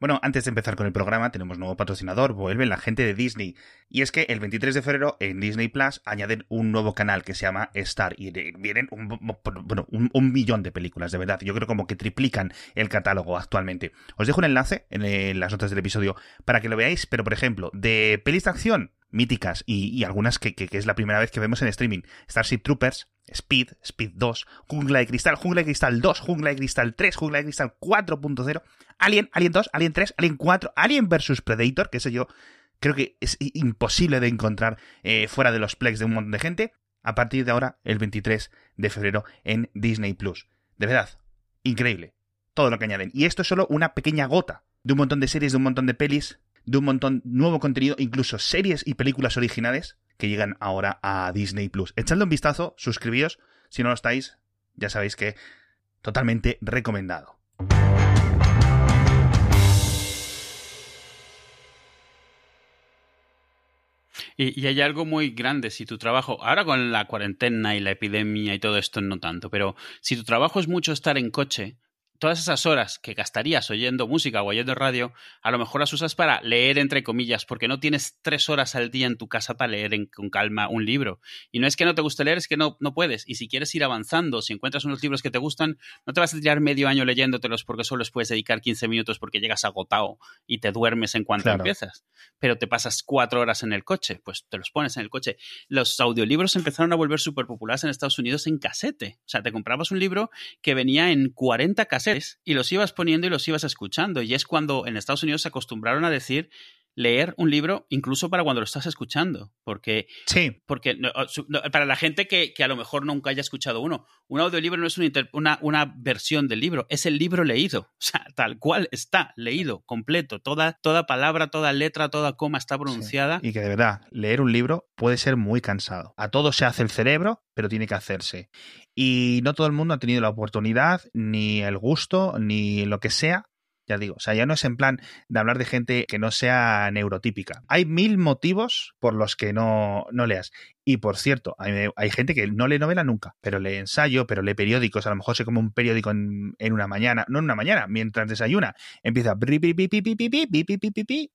Bueno, antes de empezar con el programa, tenemos nuevo patrocinador, vuelve la gente de Disney. Y es que el 23 de febrero en Disney Plus añaden un nuevo canal que se llama Star. Y vienen un, bueno, un, millón de películas, de verdad. Yo creo como que triplican el catálogo actualmente. Os dejo un enlace en, las notas del episodio para que lo veáis. Pero, por ejemplo, de pelis de acción, míticas y, algunas que, que, es la primera vez que vemos en streaming. Starship Troopers, Speed, Speed 2, Jungla de Cristal, Jungla de Cristal 2, Jungla de Cristal 3, Jungla de Cristal 4.0, Alien, Alien 2, Alien 3, Alien 4, Alien vs Predator, que ese yo creo que es imposible de encontrar eh, fuera de los plex de un montón de gente, a partir de ahora, el 23 de febrero, en Disney Plus. De verdad, increíble. Todo lo que añaden. Y esto es solo una pequeña gota de un montón de series, de un montón de pelis, de un montón nuevo contenido, incluso series y películas originales que llegan ahora a Disney Plus. Echadle un vistazo, suscribíos, si no lo estáis, ya sabéis que totalmente recomendado. Y, hay algo muy grande, si tu trabajo, ahora con la cuarentena y la epidemia y todo esto no tanto, pero si tu trabajo es mucho estar en coche, todas esas horas que gastarías oyendo música o oyendo radio, a lo mejor las usas para leer entre comillas, porque no tienes tres horas al día en tu casa para leer con calma un libro. Y no es que no te guste leer, es que no, no puedes. Y si quieres ir avanzando, si encuentras unos libros que te gustan, no te vas a tirar medio año leyéndotelos porque solo les puedes dedicar 15 minutos porque llegas agotado y te duermes en cuanto empiezas. Pero te pasas cuatro horas en el coche, pues te los pones en el coche. Los audiolibros empezaron a volver súper populares en Estados Unidos en casete. O sea, te comprabas un libro que venía en 40 casetes y los ibas poniendo y los ibas escuchando. Y es cuando en Estados Unidos se acostumbraron a decir leer un libro incluso para cuando lo estás escuchando. Porque, sí. porque para la gente que, a lo mejor nunca haya escuchado uno, un audiolibro no es una, una, versión del libro, es el libro leído. O sea, tal cual está leído, completo. Toda, toda palabra, toda letra, toda coma está pronunciada. Y que de verdad, leer un libro puede ser muy cansado. A todo se hace el cerebro, pero tiene que hacerse. Y no todo el mundo ha tenido la oportunidad, ni el gusto, ni lo que sea ya digo, o sea, ya no es en plan de hablar de gente que no sea neurotípica. Hay mil motivos por los que no, no leas. Y por cierto, hay, gente que no lee novela nunca, pero lee ensayo, pero lee periódicos. A lo mejor se come un periódico en, una mañana, no en una mañana, mientras desayuna. Empieza.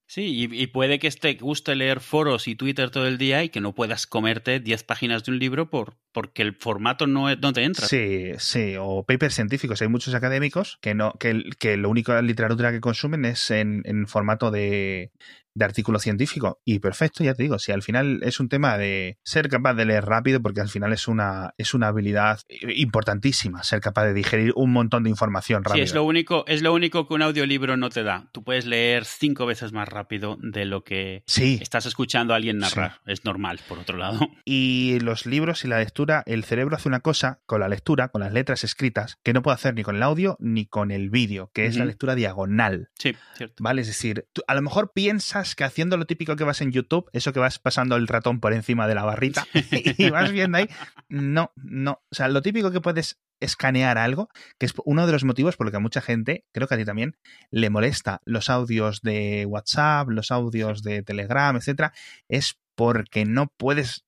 Sí, y, puede que te guste leer foros y Twitter todo el día y que no puedas comerte 10 páginas de un libro por, porque el formato no, no te entra. Sí, sí, o papers científicos. Hay muchos académicos que no que, que lo único literatura que consumen es en, en formato de, de artículo científico. Y perfecto, ya te digo, si al final es un tema de ser capaz de leer rápido, porque al final es una, es una habilidad importantísima, ser capaz de digerir un montón de información rápido. Sí, es lo único, es lo único que un audiolibro no te da. Tú puedes leer cinco veces más rápido de lo que estás escuchando a alguien narrar. Es normal, por otro lado. Y los libros y la lectura, el cerebro hace una cosa con la lectura, con las letras escritas, que no puede hacer ni con el audio ni con el vídeo, que es la lectura diagonal. Sí, cierto. ¿Vale? Es decir, a lo mejor piensas que haciendo lo típico que vas en YouTube, eso que vas pasando el ratón por encima de la barrita y vas viendo ahí, no, no. O sea, lo típico que puedes escanear algo, que es uno de los motivos por lo que a mucha gente, creo que a ti también, le molesta los audios de WhatsApp, los audios de Telegram, etcétera, es porque no puedes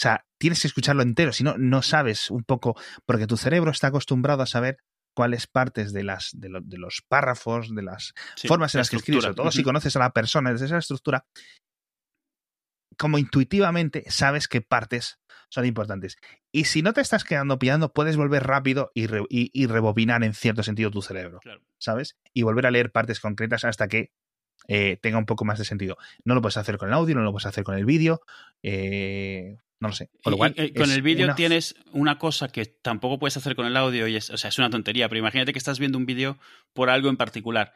o sea, tienes que escucharlo entero, si no, no sabes un poco, porque tu cerebro está acostumbrado a saber cuáles partes de, las, de, los párrafos, de las formas en las que escribes, sobre todo si conoces a la persona desde esa estructura, como intuitivamente sabes qué partes son importantes. Y si no te estás quedando pillando, puedes volver rápido y, y, rebobinar en cierto sentido tu cerebro, ¿sabes? Y volver a leer partes concretas hasta que eh, tenga un poco más de sentido. No lo puedes hacer con el audio, no lo puedes hacer con el vídeo. Eh, no lo sé. Con, con el vídeo tienes una cosa que tampoco puedes hacer con el audio y es, o sea, es una tontería, pero imagínate que estás viendo un vídeo por algo en particular.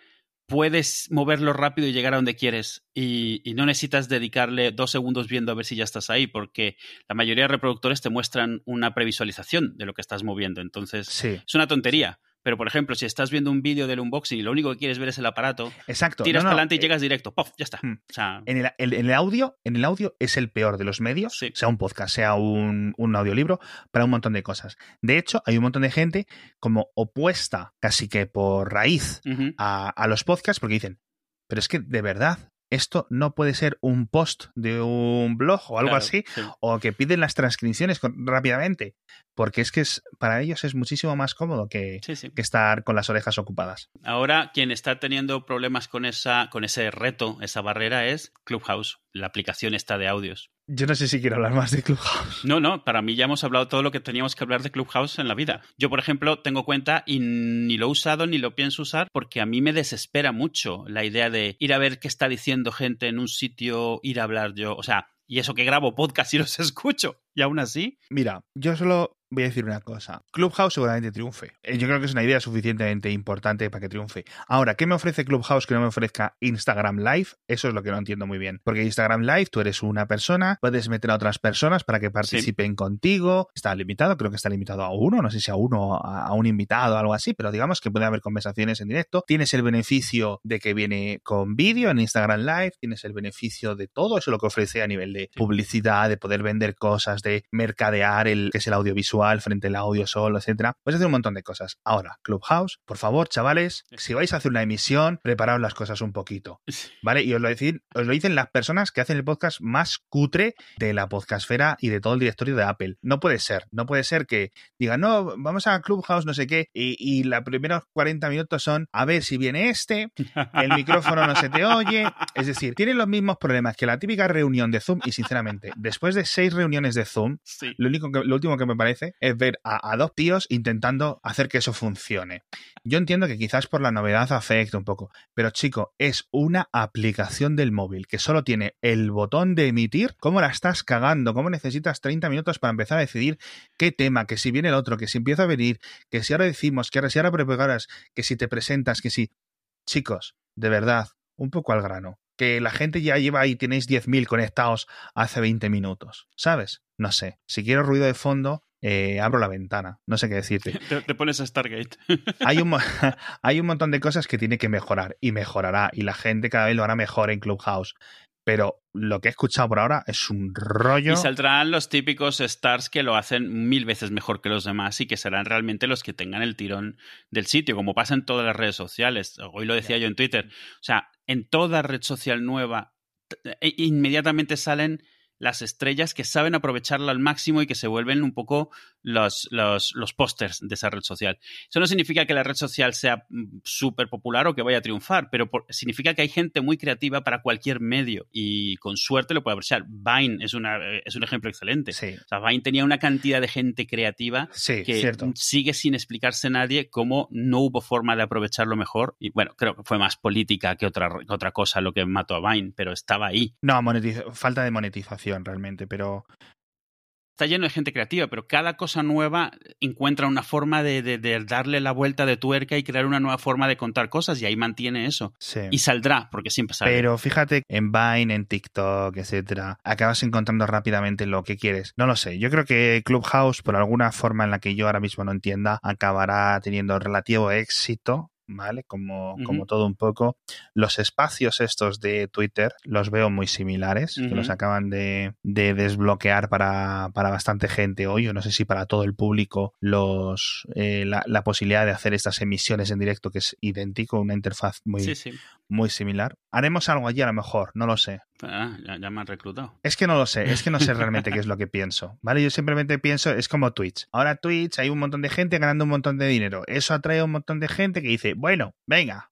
Puedes moverlo rápido y llegar a donde quieres y, no necesitas dedicarle dos segundos viendo a ver si ya estás ahí, porque la mayoría de reproductores te muestran una previsualización de lo que estás moviendo. Entonces, es una tontería. Pero, por ejemplo, si estás viendo un vídeo del unboxing y lo único que quieres ver es el aparato, Exacto. tiras para adelante y eh, llegas directo. ¡Pof! Ya está. Hmm. en, el, audio, en el audio es el peor de los medios, sea un podcast, sea un, audiolibro, para un montón de cosas. De hecho, hay un montón de gente como opuesta casi que por raíz a, a los podcasts porque dicen, pero es que de verdad esto no puede ser un post de un blog o algo Claro, así, sí. o que piden las transcripciones rápidamente, porque es que es, para ellos es muchísimo más cómodo que, Sí, sí. que estar con las orejas ocupadas. Ahora, quien está teniendo problemas con, esa, con ese reto, esa barrera, es Clubhouse, la aplicación esta de audios. Yo no sé si quiero hablar más de Clubhouse. No, no, para mí ya hemos hablado todo lo que teníamos que hablar de Clubhouse en la vida. Yo, por ejemplo, tengo cuenta y ni lo he usado ni lo pienso usar porque a mí me desespera mucho la idea de ir a ver qué está diciendo gente en un sitio, ir a hablar yo. O sea, y eso que grabo podcast y los escucho. Y aún así, Mira, yo solo voy a decir una cosa. Clubhouse seguramente triunfe. Eh, Yo creo que es una idea suficientemente importante para que triunfe. Ahora, ¿qué me ofrece Clubhouse que no me ofrezca Instagram Live? Eso es lo que no entiendo muy bien. Porque Instagram Live, tú eres una persona, puedes meter a otras personas para que participen contigo. Está limitado, creo que está limitado a uno, no sé si a uno, a, un invitado o algo así, pero digamos que puede haber conversaciones en directo. Tienes el beneficio de que viene con vídeo en Instagram Live, tienes el beneficio de todo eso lo que ofrece a nivel de publicidad, de poder vender cosas, de mercadear el que es el audiovisual frente al audio solo, etcétera. Puedes hacer un montón de cosas. Ahora, Clubhouse, por favor, chavales, si vais a hacer una emisión, preparaos las cosas un poquito. ¿Vale? Y os lo, dicen, os lo dicen las personas que hacen el podcast más cutre de la podcastfera y de todo el directorio de Apple. No puede ser. No puede ser que digan, no, vamos a Clubhouse, no sé qué, y, y los primeros 40 minutos son a ver si viene este, el micrófono no se te oye. Es decir, tienen los mismos problemas que la típica reunión de Zoom y sinceramente, después de seis reuniones de Zoom, sí. lo, único que, lo último que me parece es ver a, a dos tíos intentando hacer que eso funcione. Yo entiendo que quizás por la novedad afecte un poco, pero chico, es una aplicación del móvil que solo tiene el botón de emitir. ¿Cómo la estás cagando? ¿Cómo necesitas 30 minutos para empezar a decidir qué tema? Que si viene el otro, que si empieza a venir, que si ahora decimos, que ahora si ahora preparas, que si te presentas, que si... Chicos, de verdad, un poco al grano. Que la gente ya lleva ahí, tenéis 10.000 conectados hace 20 minutos, ¿sabes? No sé. Si quiero ruido de fondo, eh, abro la ventana. No sé qué decirte. Te, te pones a Stargate. Hay un, hay un montón de cosas que tiene que mejorar y mejorará y la gente cada vez lo hará mejor en Clubhouse. Pero lo que he escuchado por ahora es un rollo. Y saldrán los típicos stars que lo hacen mil veces mejor que los demás y que serán realmente los que tengan el tirón del sitio, como pasa en todas las redes sociales. Hoy lo decía yo en Twitter. O sea, en toda red social nueva, e- inmediatamente salen las estrellas que saben aprovecharla al máximo y que se vuelven un poco los, los, los pósters de esa red social. Eso no significa que la red social sea mm, súper popular o que vaya a triunfar, pero por- significa que hay gente muy creativa para cualquier medio y con suerte lo puede aprovechar. Vine es, una, eh, es un ejemplo excelente. Sí, O sea, Vine tenía una cantidad de gente creativa sí, que cierto. sigue sin explicarse nadie cómo no hubo forma de aprovecharlo mejor. Y bueno, creo que fue más política que otra, que otra cosa lo que mató a Vine, pero estaba ahí. No, falta de monetización realmente, pero Está lleno de gente creativa, pero cada cosa nueva encuentra una forma de, de- de darle la vuelta de tuerca y crear una nueva forma de contar cosas y ahí mantiene eso. sí. Y saldrá, porque siempre sale. Pero fíjate, en Vine, en TikTok, etcétera, acabas encontrando rápidamente lo que quieres. No lo sé. Yo creo que Clubhouse, por alguna forma en la que yo ahora mismo no entienda, acabará teniendo relativo éxito. ¿Vale? Como, como todo un poco. Los espacios estos de Twitter los veo muy similares, que los acaban de, de desbloquear para, para bastante gente hoy, o no sé si para todo el público, los eh, la, la posibilidad de hacer estas emisiones en directo, que es idéntico, una interfaz muy, Sí, sí. Muy similar. Haremos algo allí a lo mejor, no lo sé. Ah, ya, ya me han reclutado. Es que no lo sé, es que no sé realmente qué es lo que pienso, ¿vale? Yo simplemente pienso, es como Twitch. Ahora Twitch hay un montón de gente ganando un montón de dinero. Eso atrae a un montón de gente que dice, bueno, venga,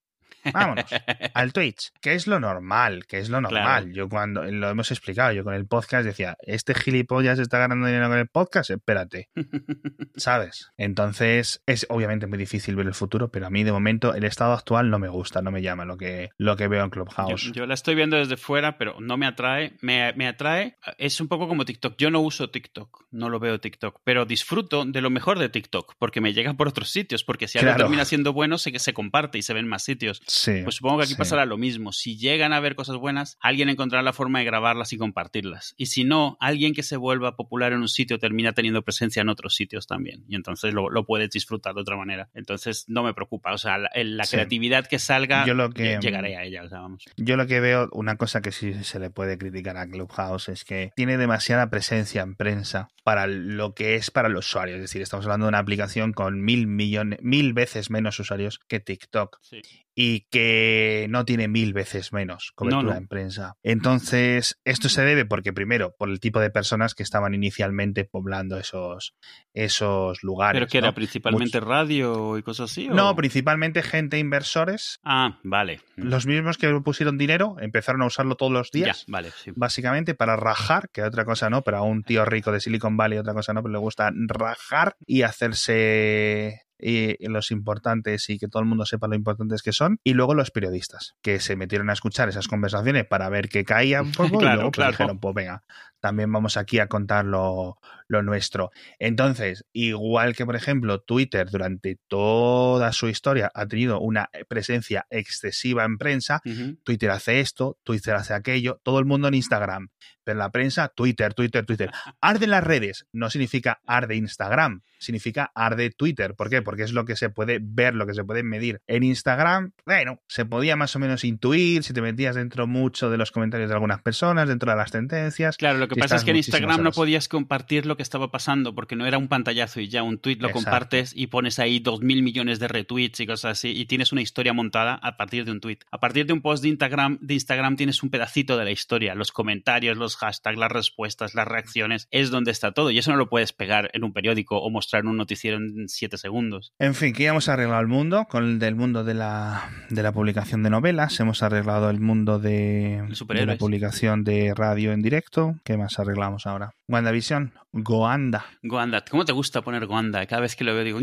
vámonos al Twitch, que es lo normal, que es lo normal. Claro. Yo cuando lo hemos explicado, yo con el podcast decía, este gilipollas está ganando dinero con el podcast, espérate, ¿sabes? Entonces es obviamente muy difícil ver el futuro, pero a mí de momento el estado actual no me gusta, no me llama lo que, lo que veo en Clubhouse. yo la estoy viendo desde fuera, pero no me atrae. Me, me atrae, es un poco como TikTok. Yo no uso TikTok, no lo veo TikTok, pero disfruto de lo mejor de TikTok, porque me llega por otros sitios, porque si algo Claro. termina siendo bueno, sé que se comparte y se ve en más sitios. Sí. Pues supongo que aquí sí. pasará lo mismo. Si llegan a ver cosas buenas, alguien encontrará la forma de grabarlas y compartirlas. Y si no, alguien que se vuelva popular en un sitio termina teniendo presencia en otros sitios también. Y entonces lo, lo puedes disfrutar de otra manera. Entonces no me preocupa. O sea, la, el- la Sí. creatividad que salga, Yo lo que- llegaré a ella. O sea, vamos. Yo lo que veo, una cosa que sí se le puede criticar a Clubhouse es que tiene demasiada presencia en prensa para lo que es para el usuario. Es decir, estamos hablando de una aplicación con mil millones, mil veces menos usuarios que TikTok. Sí. Y que no tiene mil veces menos cobertura No, no. en prensa. Entonces, esto se debe porque, primero, por el tipo de personas que estaban inicialmente poblando esos, esos lugares. ¿Pero que ¿no? era principalmente radio y cosas así? o- No, principalmente gente inversores. Ah, vale. Los mismos que pusieron dinero empezaron a usarlo todos los Ya, días. vale, sí. Básicamente para rajar, que otra cosa no, pero a un tío rico de Silicon Valley otra cosa no, pero le gusta rajar y hacerse y los importantes y que todo el mundo sepa lo importantes que son. Y luego los periodistas, que se metieron a escuchar esas conversaciones para ver qué caía un poco Claro, y luego pues, claro. dijeron, pues venga, también vamos aquí a contar lo, lo nuestro. Entonces, igual que por ejemplo Twitter durante toda su historia ha tenido una presencia excesiva en prensa. Twitter hace esto, Twitter hace aquello, todo el mundo en Instagram. Pero la prensa, Twitter, Twitter, Twitter. Arde las redes no significa arde Instagram, significa arde Twitter. ¿Por qué? Porque es lo que se puede ver, lo que se puede medir. En Instagram, bueno, se podía más o menos intuir si te metías dentro mucho de los comentarios de algunas personas, dentro de las tendencias. Claro, lo que y pasa es que en Instagram no podías compartir lo que estaba pasando porque no era un pantallazo y ya un tweet lo Exacto. compartes y pones ahí dos mil millones de retweets y cosas así y tienes una historia montada a partir de un tweet. A partir de un post de Instagram, de Instagram tienes un pedacito de la historia, los comentarios, los hashtags, las respuestas, las reacciones, es donde está todo y eso no lo puedes pegar en un periódico o mostrar en un noticiero en siete segundos. En fin, que ya hemos arreglado el mundo, con el del mundo de la, de la publicación de novelas, hemos arreglado el mundo de, de la publicación de radio en directo. ¿Qué más arreglamos ahora? WandaVision, Goanda. Goanda, ¿cómo te gusta poner Goanda? Cada vez que lo veo digo...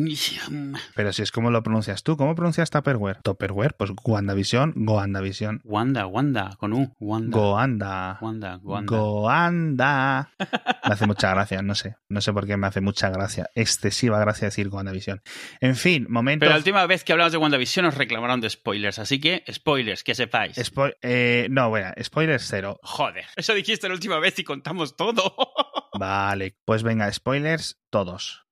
Pero si es como lo pronuncias tú, ¿cómo pronuncias Tupperware? Tupperware, pues WandaVision, Goandavision. Wanda, Wanda, con U. Wanda. Goanda. Wanda, Wanda. Goanda. Me hace mucha gracia, no sé. No sé por qué me hace mucha gracia. Excesiva gracia decir Goandavision. En fin, momento. Pero la última vez que hablamos de WandaVision nos reclamaron de spoilers, así que spoilers, que sepáis. Spo- eh, no, bueno, spoilers cero. Joder, eso dijiste la última vez y todo. Vale, pues venga, spoilers todos.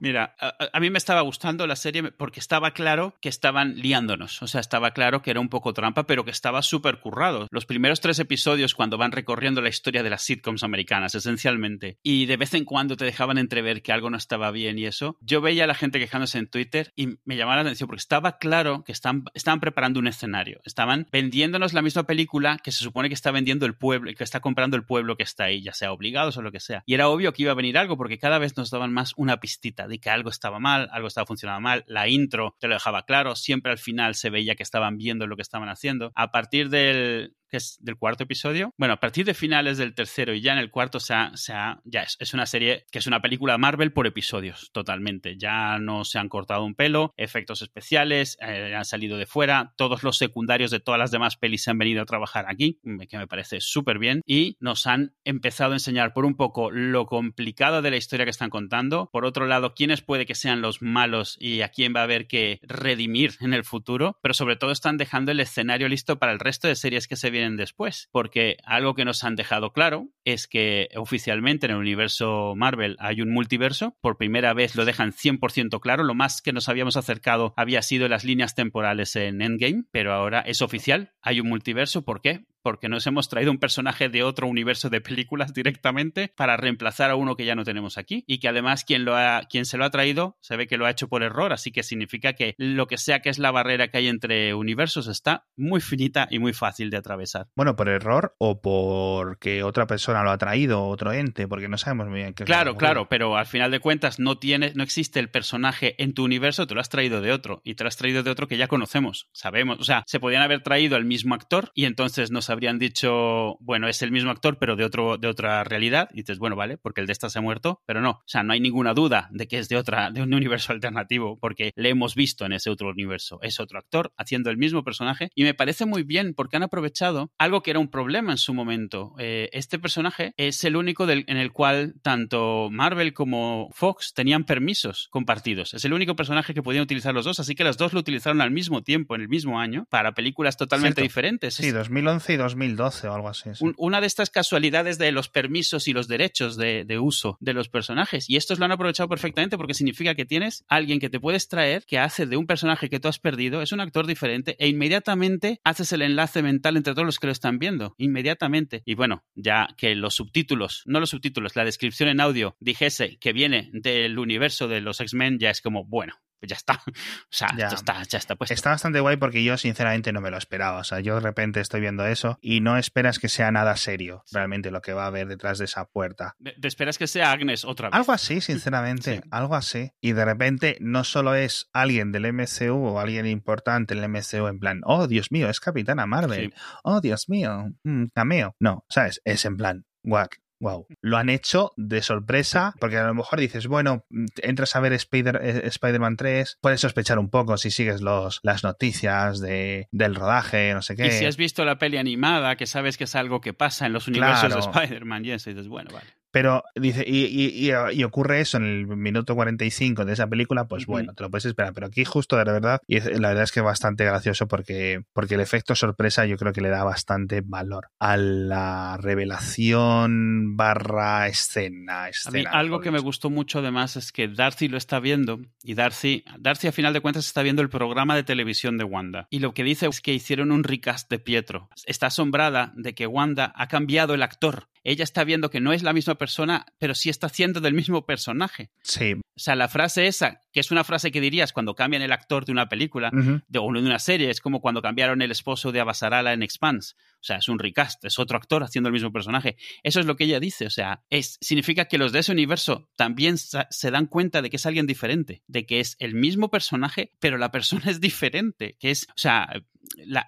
Mira, a, mí me estaba gustando la serie porque estaba claro que estaban liándonos. O sea, estaba claro que era un poco trampa, pero que estaba súper currado. Los primeros tres episodios, cuando van recorriendo la historia de las sitcoms americanas, esencialmente, y de vez en cuando te dejaban entrever que algo no estaba bien y eso, yo veía a la gente quejándose en Twitter y me llamaba la atención porque estaba claro que están, estaban preparando un escenario. Estaban vendiéndonos la misma película que se supone que está vendiendo el pueblo, que está comprando el pueblo que está ahí, ya sea obligados o lo que sea. Y era obvio que iba a venir algo porque cada vez nos daban más una pistita de que algo estaba mal, algo estaba funcionando mal. La intro te lo dejaba claro, siempre al final se veía que estaban viendo lo que estaban haciendo. A partir del que es del cuarto episodio. Bueno, a partir de finales del tercero y ya en el cuarto se ha, se ha- ya es, es una serie que es una película Marvel por episodios, totalmente. Ya no se han cortado un pelo, efectos especiales eh, han salido de fuera, todos los secundarios de todas las demás pelis se han venido a trabajar aquí, que me parece súper bien, y nos han empezado a enseñar por un poco lo complicado de la historia que están contando, por otro lado, quiénes puede que sean los malos y a quién va a haber que redimir en el futuro, pero sobre todo están dejando el escenario listo para el resto de series que se vienen después, porque algo que nos han dejado claro es que oficialmente en el universo Marvel hay un multiverso, por primera vez lo dejan 100% claro, lo más que nos habíamos acercado había sido las líneas temporales en Endgame, pero ahora es oficial, hay un multiverso, ¿por qué? Porque nos hemos traído un personaje de otro universo de películas directamente para reemplazar a uno que ya no tenemos aquí y que además quien, lo ha, quien se lo ha traído se ve que lo ha hecho por error, así que significa que lo que sea que es la barrera que hay entre universos está muy finita y muy fácil de atravesar. Bueno, por error o porque otra persona lo ha traído, otro ente, porque no sabemos muy bien qué Claro, claro, pero al final de cuentas no tiene, no existe el personaje en tu universo, te lo has traído de otro y te lo has traído de otro que ya conocemos, sabemos, o sea, se podían haber traído al mismo actor y entonces nos habrían dicho, bueno, es el mismo actor pero de otro de otra realidad. Y dices, bueno, vale, porque el de esta se ha muerto, pero no, o sea, no hay ninguna duda de que es de otra de un universo alternativo porque le hemos visto en ese otro universo, es otro actor haciendo el mismo personaje y me parece muy bien porque han aprovechado algo que era un problema en su momento. Eh, este personaje es el único del- en el cual tanto Marvel como Fox tenían permisos compartidos. Es el único personaje que podían utilizar los dos, así que los dos lo utilizaron al mismo tiempo, en el mismo año, para películas totalmente Cierto. diferentes. Sí, Es- 2011 y 2012 o algo así. una de estas casualidades de los permisos y los derechos de, de, uso de los personajes. Y estos lo han aprovechado perfectamente porque significa que tienes alguien que te puedes traer que hace de un personaje que tú has perdido, es un actor diferente e inmediatamente haces el enlace mental entre todos los que lo están viendo. Inmediatamente. Y bueno, ya que los subtítulos, no los subtítulos, la descripción en audio dijese que viene del universo de los X-Men, ya es como, bueno, ya está. O sea, ya. está, ya está. Pues. Está bastante guay porque yo sinceramente no me lo esperaba. O sea, yo de repente estoy viendo eso y no esperas que sea nada serio realmente lo que va a haber detrás de esa puerta. Te esperas que sea Agnes otra vez. Algo así, sinceramente, algo así. Y de repente no solo es alguien del MCU o alguien importante en el MCU en plan, oh Dios mío, es Capitana Marvel. Oh Dios mío, mm, cameo. No, ¿sabes? Es en plan, what? Wow. Lo han hecho de sorpresa, porque a lo mejor dices, bueno, entras a ver Spider, eh, Spider-Man 3, puedes sospechar un poco si sigues los, las noticias de, del rodaje, no sé qué. Y si has visto la peli animada, que sabes que es algo que pasa en los universos de Spider-Man y eso, dices, bueno, vale. Pero dice, y, y, y, ocurre eso en el minuto 45 de esa película, pues bueno, te lo puedes esperar. Pero aquí justo de la verdad, y la verdad es que es bastante gracioso porque, porque el efecto sorpresa yo creo que le da bastante valor a la revelación barra escena. escena algo que me gustó mucho además es que Darcy lo está viendo y Darcy, Darcy a final de cuentas está viendo el programa de televisión de Wanda. Y lo que dice es que hicieron un recast de Pietro. Está asombrada de que Wanda ha cambiado el actor ella está viendo que no es la misma persona, pero sí está haciendo del mismo personaje. Sí. O sea, la frase esa, que es una frase que dirías cuando cambian el actor de una película de, o de una serie, es como cuando cambiaron el esposo de Abasarala en Expanse. O sea, es un recast, es otro actor haciendo el mismo personaje. Eso es lo que ella dice. O sea, es, significa que los de ese universo también se dan cuenta de que es alguien diferente, de que es el mismo personaje, pero la persona es diferente. Que es, o sea,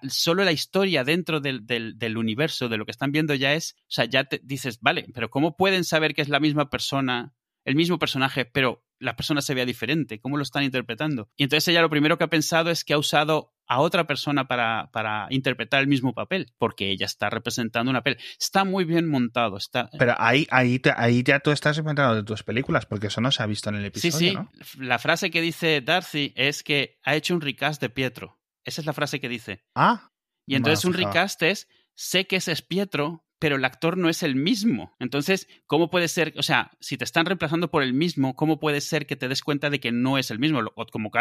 solo la historia dentro del, del, universo, de lo que están viendo ya es, o sea, ya te dices, vale, pero ¿cómo pueden saber que es la misma persona, el mismo personaje, pero la persona se vea diferente? ¿Cómo lo están interpretando? Y entonces ella lo primero que ha pensado es que ha usado a otra persona para, para, interpretar el mismo papel, porque ella está representando una papel. Está muy bien montado. Está... Pero ahí, ahí, ahí ya tú estás inventando de tus películas, porque eso no se ha visto en el episodio. Sí, sí. La frase que dice Darcy es que ha hecho un recast de Pietro. Esa es la frase que dice. Ah. Y entonces un recast es, sé que ese es Pietro, pero el actor no es el mismo. Entonces, ¿cómo puede ser? O sea, si te están reemplazando por el mismo, ¿cómo puede ser que te des cuenta de que no es el mismo? O como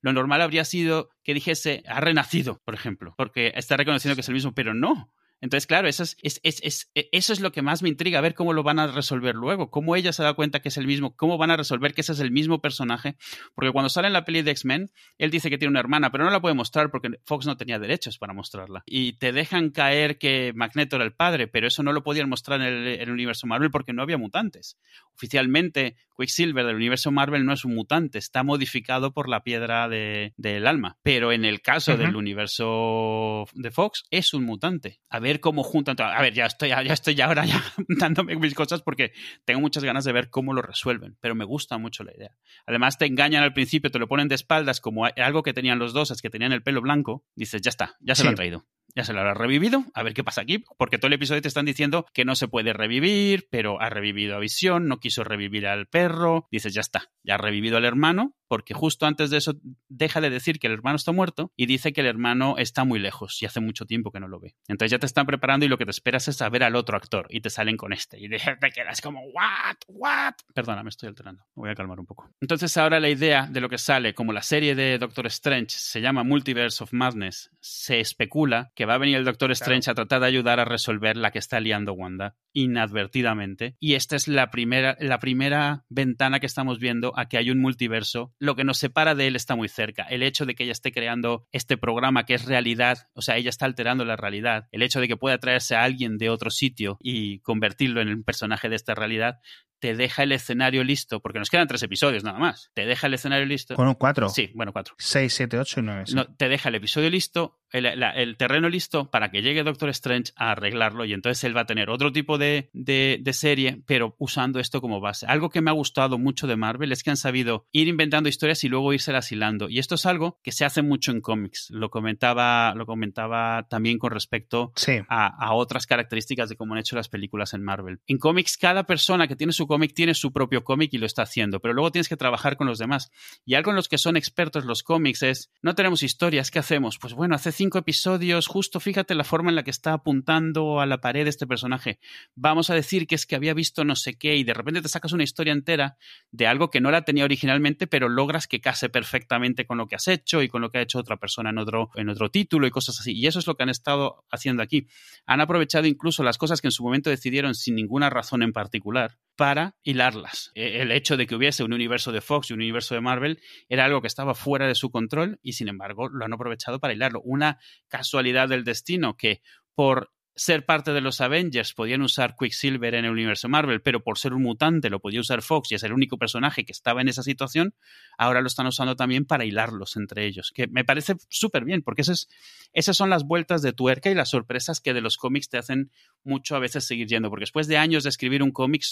lo normal habría sido que dijese, ha renacido, por ejemplo, porque está reconociendo que es el mismo, pero no. Entonces, claro, eso es, es, e, eso es lo que más me intriga, ver cómo lo van a resolver luego, cómo ella se da cuenta que es el mismo, cómo van a resolver que ese es el mismo personaje, porque cuando sale en la peli de X-Men, él dice que tiene una hermana, pero no la puede mostrar porque Fox no tenía derechos para mostrarla. Y te dejan caer que Magneto era el padre, pero eso no lo podían mostrar en el, universo Marvel porque no había mutantes. Oficialmente, Quicksilver del universo Marvel no es un mutante, está modificado por la piedra del alma, pero en el caso del universo de Fox es un mutante. A ver cómo juntan. A ver, ya estoy, ya estoy ahora ya dándome mis cosas porque tengo muchas ganas de ver cómo lo resuelven, pero me gusta mucho la idea. Además, te engañan al principio, te lo ponen de espaldas como algo que tenían los dos, es que tenían el pelo blanco. Dices, ya está, ya se lo han traído ya se lo habrá revivido, a ver qué pasa aquí, porque todo el episodio te están diciendo que no se puede revivir, pero ha revivido a Visión, no quiso revivir al perro, dices, ya está, ya ha revivido al hermano, porque justo antes de eso deja de decir que el hermano está muerto y dice que el hermano está muy lejos y hace mucho tiempo que no lo ve. Entonces ya te están preparando y lo que te esperas es saber al otro actor y te salen con este y te quedas como, ¿what? ¿what? Perdona, me estoy alterando, me voy a calmar un poco. Entonces ahora la idea de lo que sale, como la serie de Doctor Strange se llama Multiverse of Madness, se especula que va a venir el Doctor Strange a tratar de ayudar a resolver la que está liando Wanda inadvertidamente. Y esta es la primera, la primera ventana que estamos viendo a que hay un multiverso. Lo que nos separa de él está muy cerca. El hecho de que ella esté creando este programa que es realidad, o sea, ella está alterando la realidad. El hecho de que pueda traerse a alguien de otro sitio y convertirlo en el personaje de esta realidad te deja el escenario listo, porque nos quedan tres episodios nada más. Te deja el escenario listo. Bueno, cuatro. Sí, bueno, cuatro. Seis, siete, ocho y nueve. No, te deja el episodio listo, el, terreno listo para que llegue Doctor Strange a arreglarlo y entonces él va a tener otro tipo de, de, serie, pero usando esto como base. Algo que me ha gustado mucho de Marvel es que han sabido ir inventando historias y luego irse hilando. Y esto es algo que se hace mucho en cómics. Lo comentaba, lo comentaba también con respecto a, a otras características de cómo han hecho las películas en Marvel. En cómics, cada persona que tiene su cómic tiene su propio cómic y lo está haciendo, pero luego tienes que trabajar con los demás. Y algo en los que son expertos los cómics es, no tenemos historias, ¿qué hacemos? Pues bueno, hace cinco episodios, justo fíjate la forma en la que está apuntando a la pared este personaje. Vamos a decir que es que había visto no sé qué y de repente te sacas una historia entera de algo que no la tenía originalmente, pero logras que case perfectamente con lo que has hecho y con lo que ha hecho otra persona en otro, en otro título y cosas así. Y eso es lo que han estado haciendo aquí. Han aprovechado incluso las cosas que en su momento decidieron sin ninguna razón en particular para hilarlas. E, el hecho de que hubiese un universo de Fox y un universo de Marvel era algo que estaba fuera de su control y sin embargo lo han aprovechado para hilarlo. Una casualidad del destino que por ser parte de los Avengers podían usar Quicksilver en el universo Marvel, pero por ser un mutante lo podía usar Fox y es el único personaje que estaba en esa situación, ahora lo están usando también para hilarlos entre ellos, que me parece súper bien, porque esas, esas son las vueltas de tuerca y las sorpresas que de los cómics te hacen mucho a veces seguir yendo, porque después de años de escribir un cómic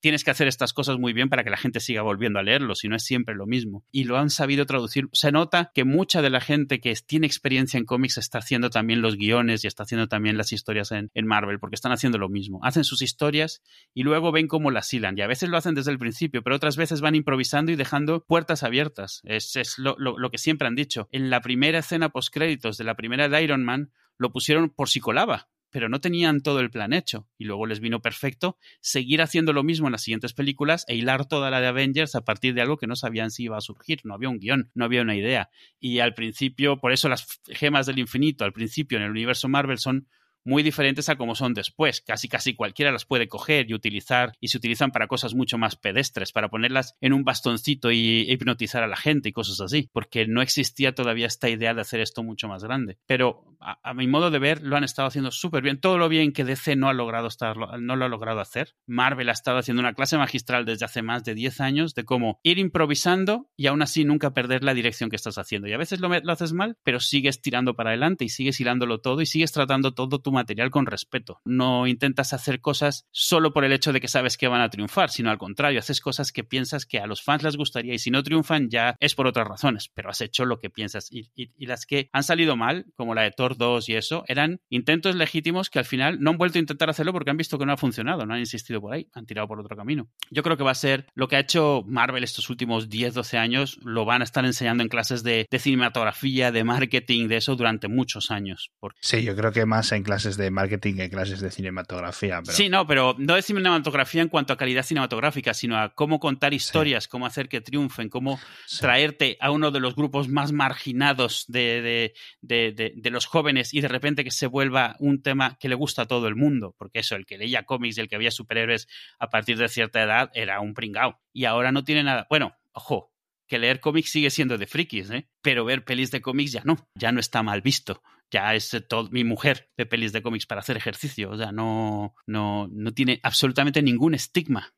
tienes que hacer estas cosas muy bien para que la gente siga volviendo a leerlo, si no es siempre lo mismo. Y lo han sabido traducir. Se nota que mucha de la gente que tiene experiencia en cómics está haciendo también los guiones y está haciendo también las historias en, Marvel, porque están haciendo lo mismo. Hacen sus historias y luego ven cómo las hilan. Y a veces lo hacen desde el principio, pero otras veces van improvisando y dejando puertas abiertas. Es, es lo, lo, que siempre han dicho. En la primera escena post-créditos de la primera de Iron Man, lo pusieron por si colaba pero no tenían todo el plan hecho. Y luego les vino perfecto seguir haciendo lo mismo en las siguientes películas e hilar toda la de Avengers a partir de algo que no sabían si iba a surgir. No había un guion, no había una idea. Y al principio, por eso las gemas del infinito, al principio en el universo Marvel son muy diferentes a como son después. Casi casi cualquiera las puede coger y utilizar y se utilizan para cosas mucho más pedestres, para ponerlas en un bastoncito y hipnotizar a la gente y cosas así, porque no existía todavía esta idea de hacer esto mucho más grande. Pero a, mi modo de ver lo han estado haciendo súper bien. Todo lo bien que DC no ha logrado estar, no lo ha logrado hacer. Marvel ha estado haciendo una clase magistral desde hace más de 10 años de cómo ir improvisando y aún así nunca perder la dirección que estás haciendo. Y a veces lo, lo haces mal, pero sigues tirando para adelante y sigues hilándolo todo y sigues tratando todo tu material con respeto. No intentas hacer cosas solo por el hecho de que sabes que van a triunfar, sino al contrario, haces cosas que piensas que a los fans les gustaría y si no triunfan ya es por otras razones, pero has hecho lo que piensas. Y, las que han salido mal, como la de Thor 2 y eso, eran intentos legítimos que al final no han vuelto a intentar hacerlo porque han visto que no ha funcionado, no han insistido por ahí, han tirado por otro camino. Yo creo que va a ser lo que ha hecho Marvel estos últimos 10, 12 años, lo van a estar enseñando en clases de, cinematografía, de marketing, de eso durante muchos años. Sí, yo creo que más en clases de marketing y clases de cinematografía. Sí, no, pero no de cinematografía en cuanto a calidad cinematográfica, sino a cómo contar historias, cómo hacer que triunfen, cómo traerte a uno de los grupos más marginados de, de, los jóvenes y de repente que se vuelva un tema que le gusta a todo el mundo, porque eso, el que leía cómics y el que había superhéroes a partir de cierta edad era un pringao. Y ahora no tiene nada. Bueno, ojo, que leer cómics sigue siendo de frikis, ¿eh? pero ver pelis de cómics ya no, ya no está mal visto. Ya es eh, todo, mi mujer de pelis de cómics para hacer ejercicio, o sea, no, no, no tiene absolutamente ningún estigma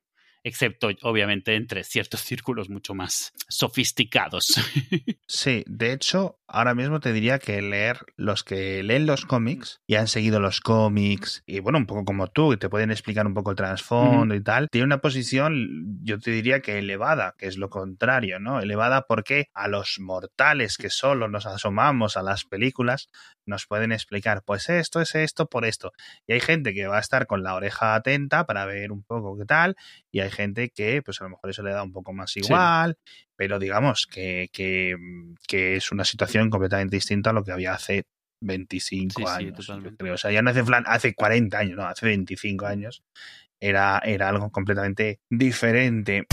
excepto obviamente entre ciertos círculos mucho más sofisticados. Sí, de hecho, ahora mismo te diría que leer los que leen los cómics y han seguido los cómics y bueno, un poco como tú, y te pueden explicar un poco el trasfondo y tal, tiene una posición, yo te diría que elevada, que es lo contrario, ¿no? Elevada porque a los mortales que solo nos asomamos a las películas nos pueden explicar, pues esto es esto por esto. Y hay gente que va a estar con la oreja atenta para ver un poco qué tal, y hay gente que, pues a lo mejor eso le da un poco más igual, pero digamos que, que, que, es una situación completamente distinta a lo que había hace 25 años. O sea, ya no hace, hace 40 años, no, hace 25 años era, era algo completamente diferente.